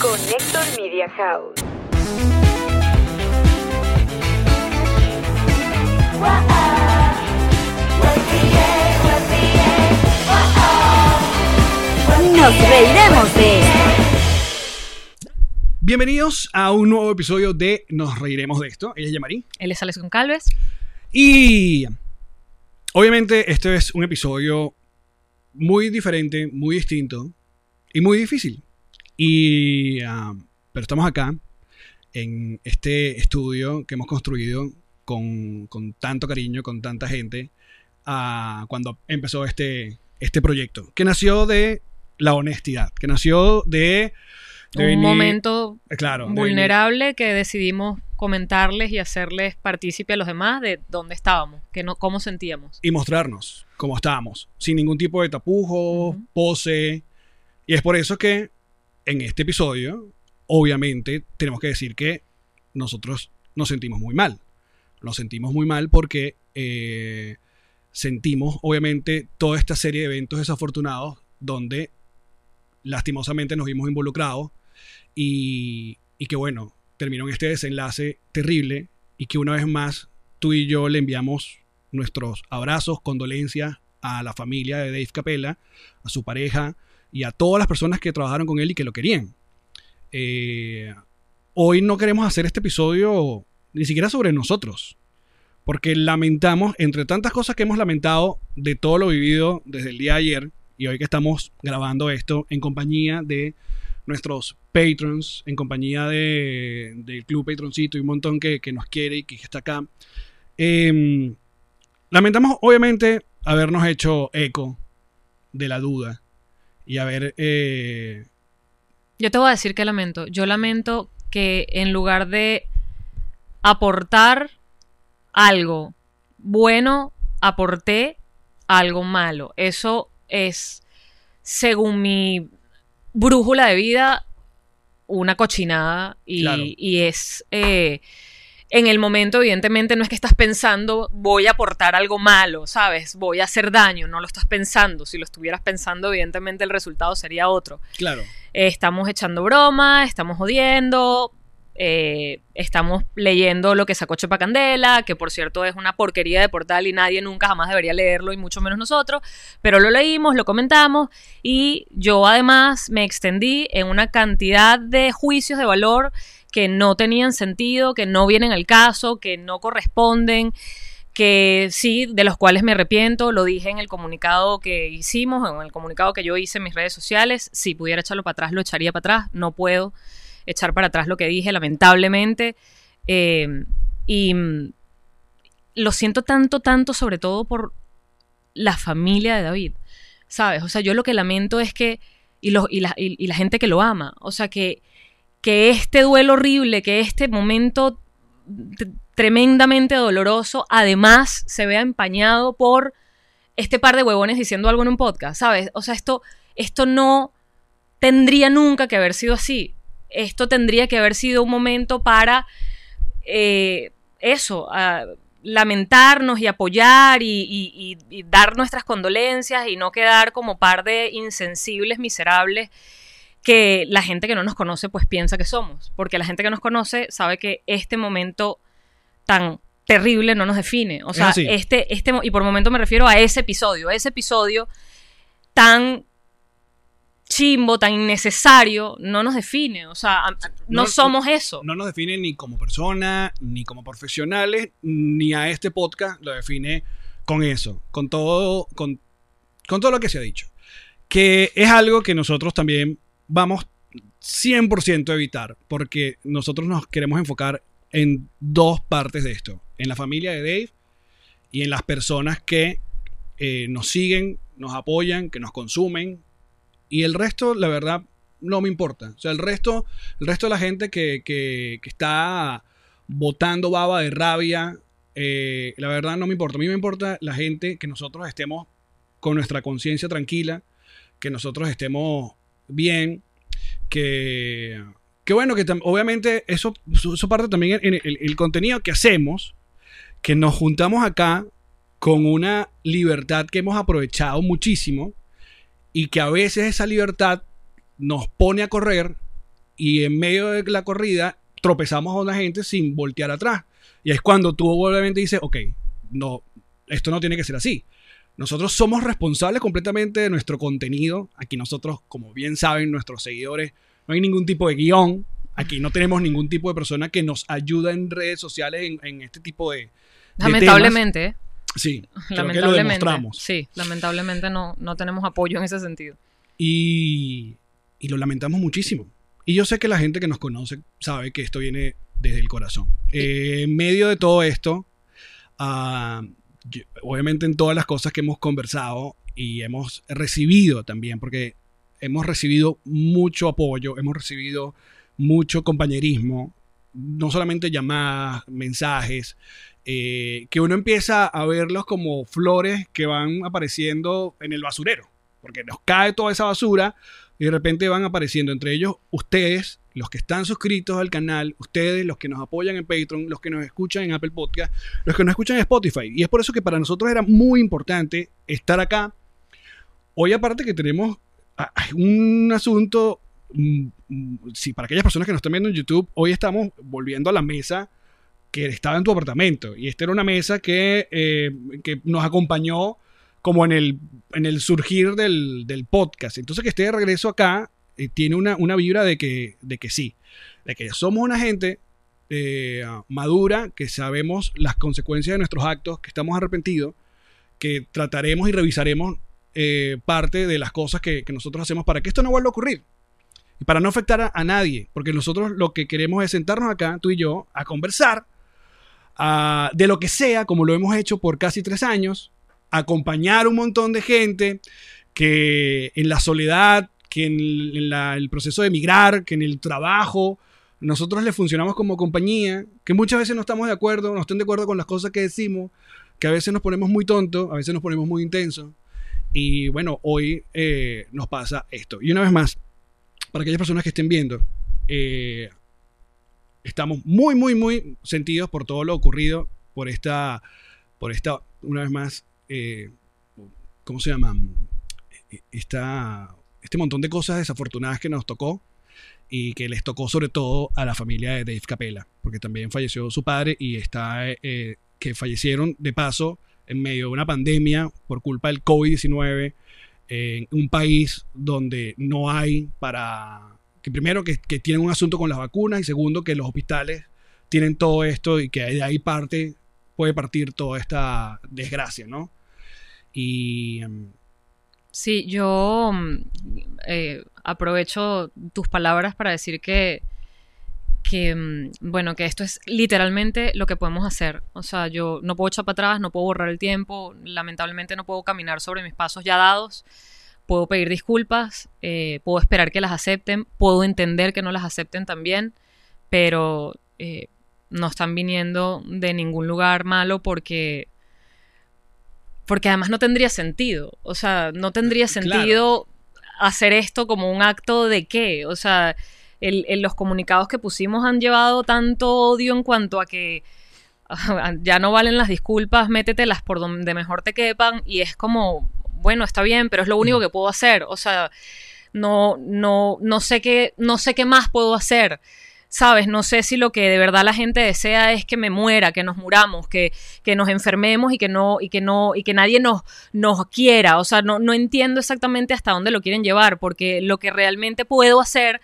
Connector Media House. Nos reiremos de esto. Bienvenidos a un nuevo episodio de Nos Reiremos de esto. Ella es Yamari. Él es Alex Goncalves. Y obviamente este es un episodio muy diferente, muy distinto y muy difícil. Y, ah, pero estamos acá en este estudio que hemos construido con, con tanto cariño, con tanta gente, ah, cuando empezó este, este proyecto, que nació de la honestidad, que nació de... de Un venir- momento eh, de vulnerable que decidimos comentarles y hacerles partícipe a los demás de dónde estábamos, que no, cómo sentíamos. y mostrarnos cómo estábamos, sin ningún tipo de tapujo, Ujú. pose. Y es por eso que en este episodio, obviamente, tenemos que decir que nosotros nos sentimos muy mal. Nos sentimos muy mal porque eh, sentimos, obviamente, toda esta serie de eventos desafortunados donde lastimosamente nos vimos involucrados y, y que bueno, terminó en este desenlace terrible y que una vez más tú y yo le enviamos nuestros abrazos, condolencias a la familia de Dave Capella, a su pareja y a todas las personas que trabajaron con él y que lo querían. Eh, hoy no queremos hacer este episodio ni siquiera sobre nosotros, porque lamentamos, entre tantas cosas que hemos lamentado de todo lo vivido desde el día de ayer y hoy que estamos grabando esto en compañía de nuestros patrons, en compañía de, del Club Patroncito y un montón que, que nos quiere y que está acá. Eh, lamentamos, obviamente, habernos hecho eco de la duda y haber. eh, Yo te voy a decir que lamento. Yo lamento que en lugar de aportar algo bueno, aporté algo malo. Eso es, según mi brújula de vida, una cochinada y, Claro. y es... eh, en el momento, evidentemente, no es que estás pensando, voy a aportar algo malo, ¿sabes? Voy a hacer daño, no lo estás pensando. Si lo estuvieras pensando, evidentemente el resultado sería otro. claro, Eh, estamos echando broma, estamos jodiendo, eh, estamos leyendo lo que sacó Chepa Candela, que por cierto es una porquería de portal y nadie nunca jamás debería leerlo, y mucho menos nosotros, pero lo leímos, lo comentamos, y yo además me extendí en una cantidad de juicios de valor que no tenían sentido, que no vienen al caso, que no corresponden que sí, de los cuales me arrepiento, lo dije en el comunicado que hicimos, en el comunicado que yo hice en mis redes sociales, si pudiera echarlo para atrás, lo echaría para atrás, no puedo echar para atrás lo que dije, lamentablemente, Eh, y mm, lo siento tanto, tanto, sobre todo por la familia de David, ¿sabes? O sea, yo lo que lamento es que, y, los, y, la, y- y la gente que lo ama, o sea, que, que este duelo horrible, que este momento tremendamente doloroso, además se vea empañado por este par de huevones diciendo algo en un podcast, ¿sabes? O sea, esto, esto no tendría nunca que haber sido así. Esto tendría que haber sido un momento para eh, eso, lamentarnos y apoyar y dar nuestras condolencias y no quedar como par de insensibles, miserables que la gente que no nos conoce pues piensa que somos, porque la gente que nos conoce sabe que este momento tan terrible no nos define, o sea, este, este, y por momento me refiero a ese episodio, a ese episodio tan chimbo, tan innecesario, no nos define, o sea, No- somos eso. no nos define ni como persona, ni como profesionales, ni a este podcast lo define con eso, con todo, con, con todo lo que se ha dicho. Que es algo que nosotros también vamos 100% a evitar, porque nosotros nos queremos enfocar en dos partes de esto, en la familia de Dave y en las personas que eh, nos siguen, nos apoyan, que nos consumen, y el resto, la verdad, no me importa. O sea, el resto, el resto de la gente que, que- que está botando baba de rabia, eh, la verdad no me importa. A mí me importa la gente que nosotros estemos con nuestra conciencia tranquila, que nosotros estemos bien, que, que bueno, que obviamente eso, eso parte también en el, el contenido que hacemos, que nos juntamos acá con una libertad que hemos aprovechado muchísimo y que a veces esa libertad nos pone a correr y en medio de la corrida tropezamos a una gente sin voltear atrás. Y es cuando tú obviamente dices, ok, no, esto no tiene que ser así. Nosotros somos responsables completamente de nuestro contenido. Aquí nosotros, como bien saben nuestros seguidores, no hay ningún tipo de guion. Aquí no tenemos ningún tipo de persona que nos ayuda en redes sociales en, en este tipo de... de Lamentablemente, temas. Sí, creo que lo lamentablemente. demostramos. Sí, lamentablemente no, no tenemos apoyo en ese sentido. Y, y lo lamentamos muchísimo. Y yo sé que la gente que nos conoce sabe que esto viene desde el corazón. Eh, en medio de todo esto, ah, obviamente en todas las cosas que hemos conversado y hemos recibido también, porque hemos recibido mucho apoyo, hemos recibido mucho compañerismo, no solamente llamadas, mensajes, eh, que uno empieza a verlos como flores que van apareciendo en el basurero, porque nos cae toda esa basura y de repente van apareciendo entre ellos ustedes, los que están suscritos al canal, ustedes, los que nos apoyan en Patreon, los que nos escuchan en Apple Podcast, los que nos escuchan en Spotify. Y es por eso que para nosotros era muy importante estar acá. Hoy aparte que tenemos un asunto, mm, mm, sí, para aquellas personas que nos están viendo en YouTube, hoy estamos volviendo a la mesa que estaba en tu apartamento. Y esta era una mesa que, eh, que nos acompañó como en el, en el surgir del, del podcast. Entonces que esté de regreso acá tiene una, una vibra de que, de que sí, de que somos una gente eh, madura, que sabemos las consecuencias de nuestros actos, que estamos arrepentidos, que trataremos y revisaremos eh, parte de las cosas que, que nosotros hacemos para que esto no vuelva a ocurrir. Y para no afectar a, a nadie, porque nosotros lo que queremos es sentarnos acá, tú y yo, a conversar a- de lo que sea, como lo hemos hecho por casi tres años, acompañar un montón de gente que en la soledad, que en, la- el proceso de emigrar, que en el trabajo, nosotros le funcionamos como compañía, que muchas veces no estamos de acuerdo, no están de acuerdo con las cosas que decimos, que a veces nos ponemos muy tontos, a veces nos ponemos muy intensos. Y bueno, hoy eh, nos pasa esto. Y una vez más, para aquellas personas que estén viendo, eh, estamos muy, muy, muy sentidos por todo lo ocurrido, por esta, por esta, una vez más, eh, ¿cómo se llama? Esta, este montón de cosas desafortunadas que nos tocó y que les tocó sobre todo a la familia de Dave Capella, porque también falleció su padre y está, eh, que fallecieron de paso en medio de una pandemia por culpa del COVID-19 en un país donde no hay para que primero que, que tienen un asunto con las vacunas y segundo que los hospitales tienen todo esto y que de ahí parte puede partir toda esta desgracia, ¿no? Y em, Sí, yo mm, eh, aprovecho tus palabras para decir que, que, mm, bueno, que esto es literalmente lo que podemos hacer. O sea, yo no puedo echar para atrás, no puedo borrar el tiempo, lamentablemente no puedo caminar sobre mis pasos ya dados, puedo pedir disculpas, eh, puedo esperar que las acepten, puedo entender que no las acepten también, pero eh, no están viniendo de ningún lugar malo porque porque además no tendría sentido. O sea, no tendría Claro. sentido hacer esto como un acto de qué. O sea, el- el- los comunicados que pusimos han llevado tanto odio en cuanto a que ya no valen las disculpas, métetelas por donde mejor te quepan y es como, bueno, está bien, pero es lo único que puedo hacer. O sea, no, no, no sé qué, no sé qué más puedo hacer. ¿Sabes? No sé si lo que de verdad la gente desea es que me muera, que nos muramos, que, que nos enfermemos y que no, y que no, y que nadie nos, nos quiera. O sea, no, no entiendo exactamente hasta dónde lo quieren llevar, porque lo que realmente puedo hacer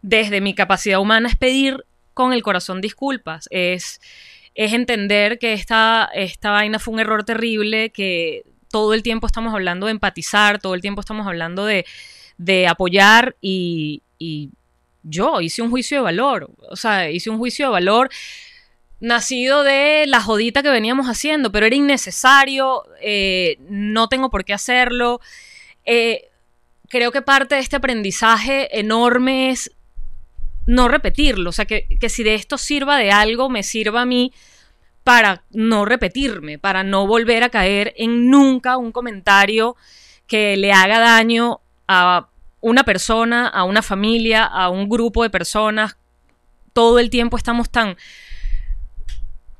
desde mi capacidad humana es pedir con el corazón disculpas. Es, es entender que esta, esta vaina fue un error terrible, que todo el tiempo estamos hablando de empatizar, todo el tiempo estamos hablando de, de apoyar y, y yo hice un juicio de valor, o sea, hice un juicio de valor nacido de la jodita que veníamos haciendo, pero era innecesario, eh, no tengo por qué hacerlo. Eh, creo que parte de este aprendizaje enorme es no repetirlo, o sea, que, que si de esto sirva de algo, me sirva a mí para no repetirme, para no volver a caer en nunca un comentario que le haga daño a una persona, a una familia, a un grupo de personas. Todo el tiempo estamos tan,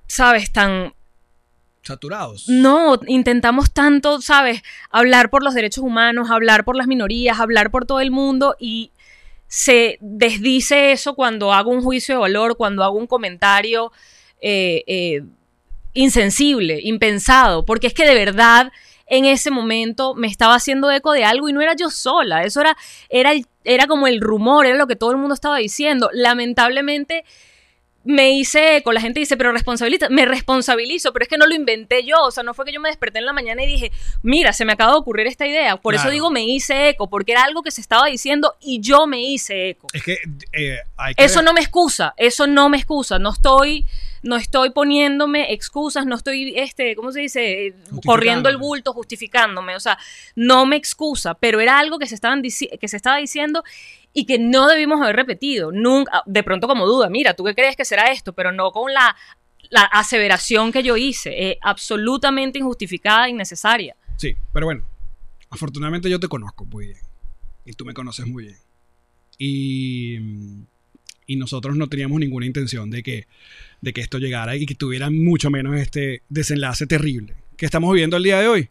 ¿sabes? Tan saturados. no, intentamos tanto, ¿sabes? Hablar por los derechos humanos, hablar por las minorías, hablar por todo el mundo y se desdice eso cuando hago un juicio de valor, cuando hago un comentario eh, eh, insensible, impensado, porque es que de verdad en ese momento me estaba haciendo eco de algo y no era yo sola, eso era, era, era como el rumor, era lo que todo el mundo estaba diciendo. Lamentablemente me hice eco, la gente dice, pero responsabiliza, me responsabilizo, pero es que no lo inventé yo, o sea, no fue que yo me desperté en la mañana y dije, mira, se me acaba de ocurrir esta idea, por eso digo me hice eco, porque era algo que se estaba diciendo y yo me hice eco. Es que eh, hay que Eso no me excusa, eso no me excusa, no estoy, no estoy poniéndome excusas, no estoy, este, ¿cómo se dice? Corriendo el bulto, justificándome, o sea, no me excusa, pero era algo que se, estaban que se estaba diciendo y que no debimos haber repetido, nunca, de pronto como duda, mira, ¿tú qué crees que será esto? Pero no con la, la aseveración que yo hice, eh, absolutamente injustificada, innecesaria. Sí, pero bueno, afortunadamente yo te conozco muy bien. Y tú me conoces muy bien. Y, y nosotros no teníamos ninguna intención de que, de que esto llegara y que tuviera mucho menos este desenlace terrible que estamos viviendo el día de hoy.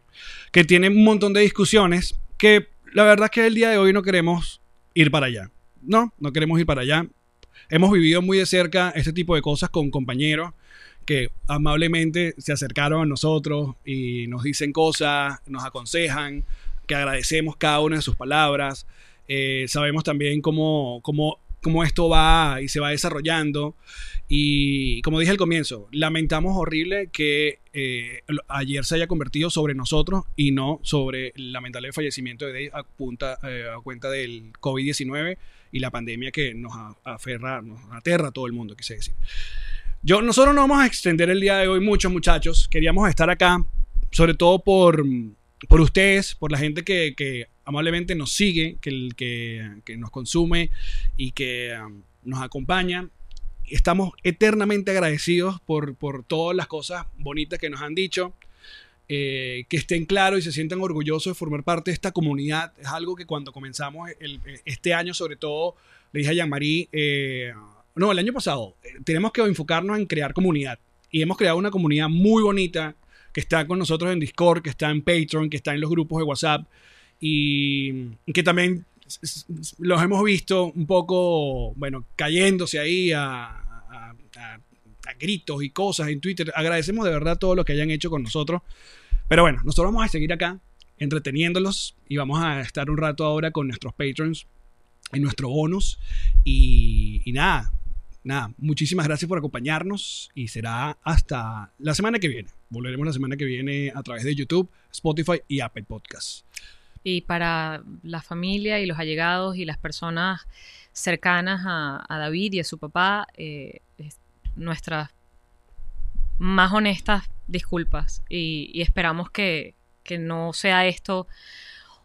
Que tiene un montón de discusiones que la verdad es que el día de hoy no queremos ir para allá. No, no queremos ir para allá. Hemos vivido muy de cerca este tipo de cosas con compañeros que amablemente se acercaron a nosotros y nos dicen cosas, nos aconsejan, que agradecemos cada una de sus palabras. Eh, sabemos también cómo, cómo, cómo esto va y se va desarrollando. Y como dije al comienzo, lamentamos horrible que eh, ayer se haya convertido sobre nosotros y no sobre el lamentable fallecimiento de Dave a, punta, eh, a cuenta del COVID-19 y la pandemia que nos aferra, nos aterra a todo el mundo, quise decir. Yo, nosotros no vamos a extender el día de hoy mucho, muchachos. Queríamos estar acá, sobre todo por, por ustedes, por la gente que, que amablemente nos sigue, que, que, que nos consume y que um, nos acompaña. Estamos eternamente agradecidos por, por todas las cosas bonitas que nos han dicho. Eh, que estén claros y se sientan orgullosos de formar parte de esta comunidad. Es algo que cuando comenzamos el- este año, sobre todo, le dije a Jean-Marie, eh, no, el año pasado, eh, tenemos que enfocarnos en crear comunidad. Y hemos creado una comunidad muy bonita que está con nosotros en Discord, que está en Patreon, que está en los grupos de WhatsApp y, que también los hemos visto un poco, bueno, cayéndose ahí a- a gritos y cosas en Twitter. Agradecemos de verdad todo lo que hayan hecho con nosotros. Pero bueno, nosotros vamos a seguir acá entreteniéndolos y vamos a estar un rato ahora con nuestros patrons en nuestro bonus. Y, y nada, nada, muchísimas gracias por acompañarnos y será hasta la semana que viene. Volveremos la semana que viene a través de YouTube, Spotify y Apple Podcasts. y para la familia y los allegados y las personas cercanas a, David y a su papá, eh, es- nuestras más honestas disculpas y, y esperamos que, que no sea esto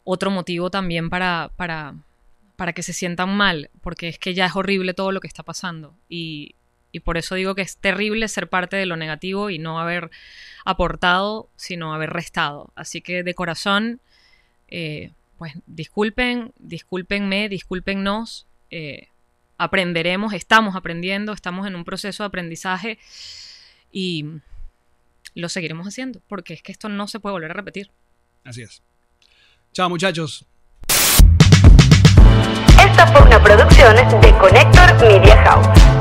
otro motivo también para, para, para que se sientan mal, porque es que ya es horrible todo lo que está pasando y, y por eso digo que es terrible ser parte de lo negativo y no haber aportado, sino haber restado. Así que de corazón eh, pues disculpen, discúlpenme, discúlpennos, eh, aprenderemos, estamos aprendiendo, estamos en un proceso de aprendizaje y lo seguiremos haciendo, porque es que esto no se puede volver a repetir. Así es. Chao muchachos. Esta fue una producción de Connector Media House.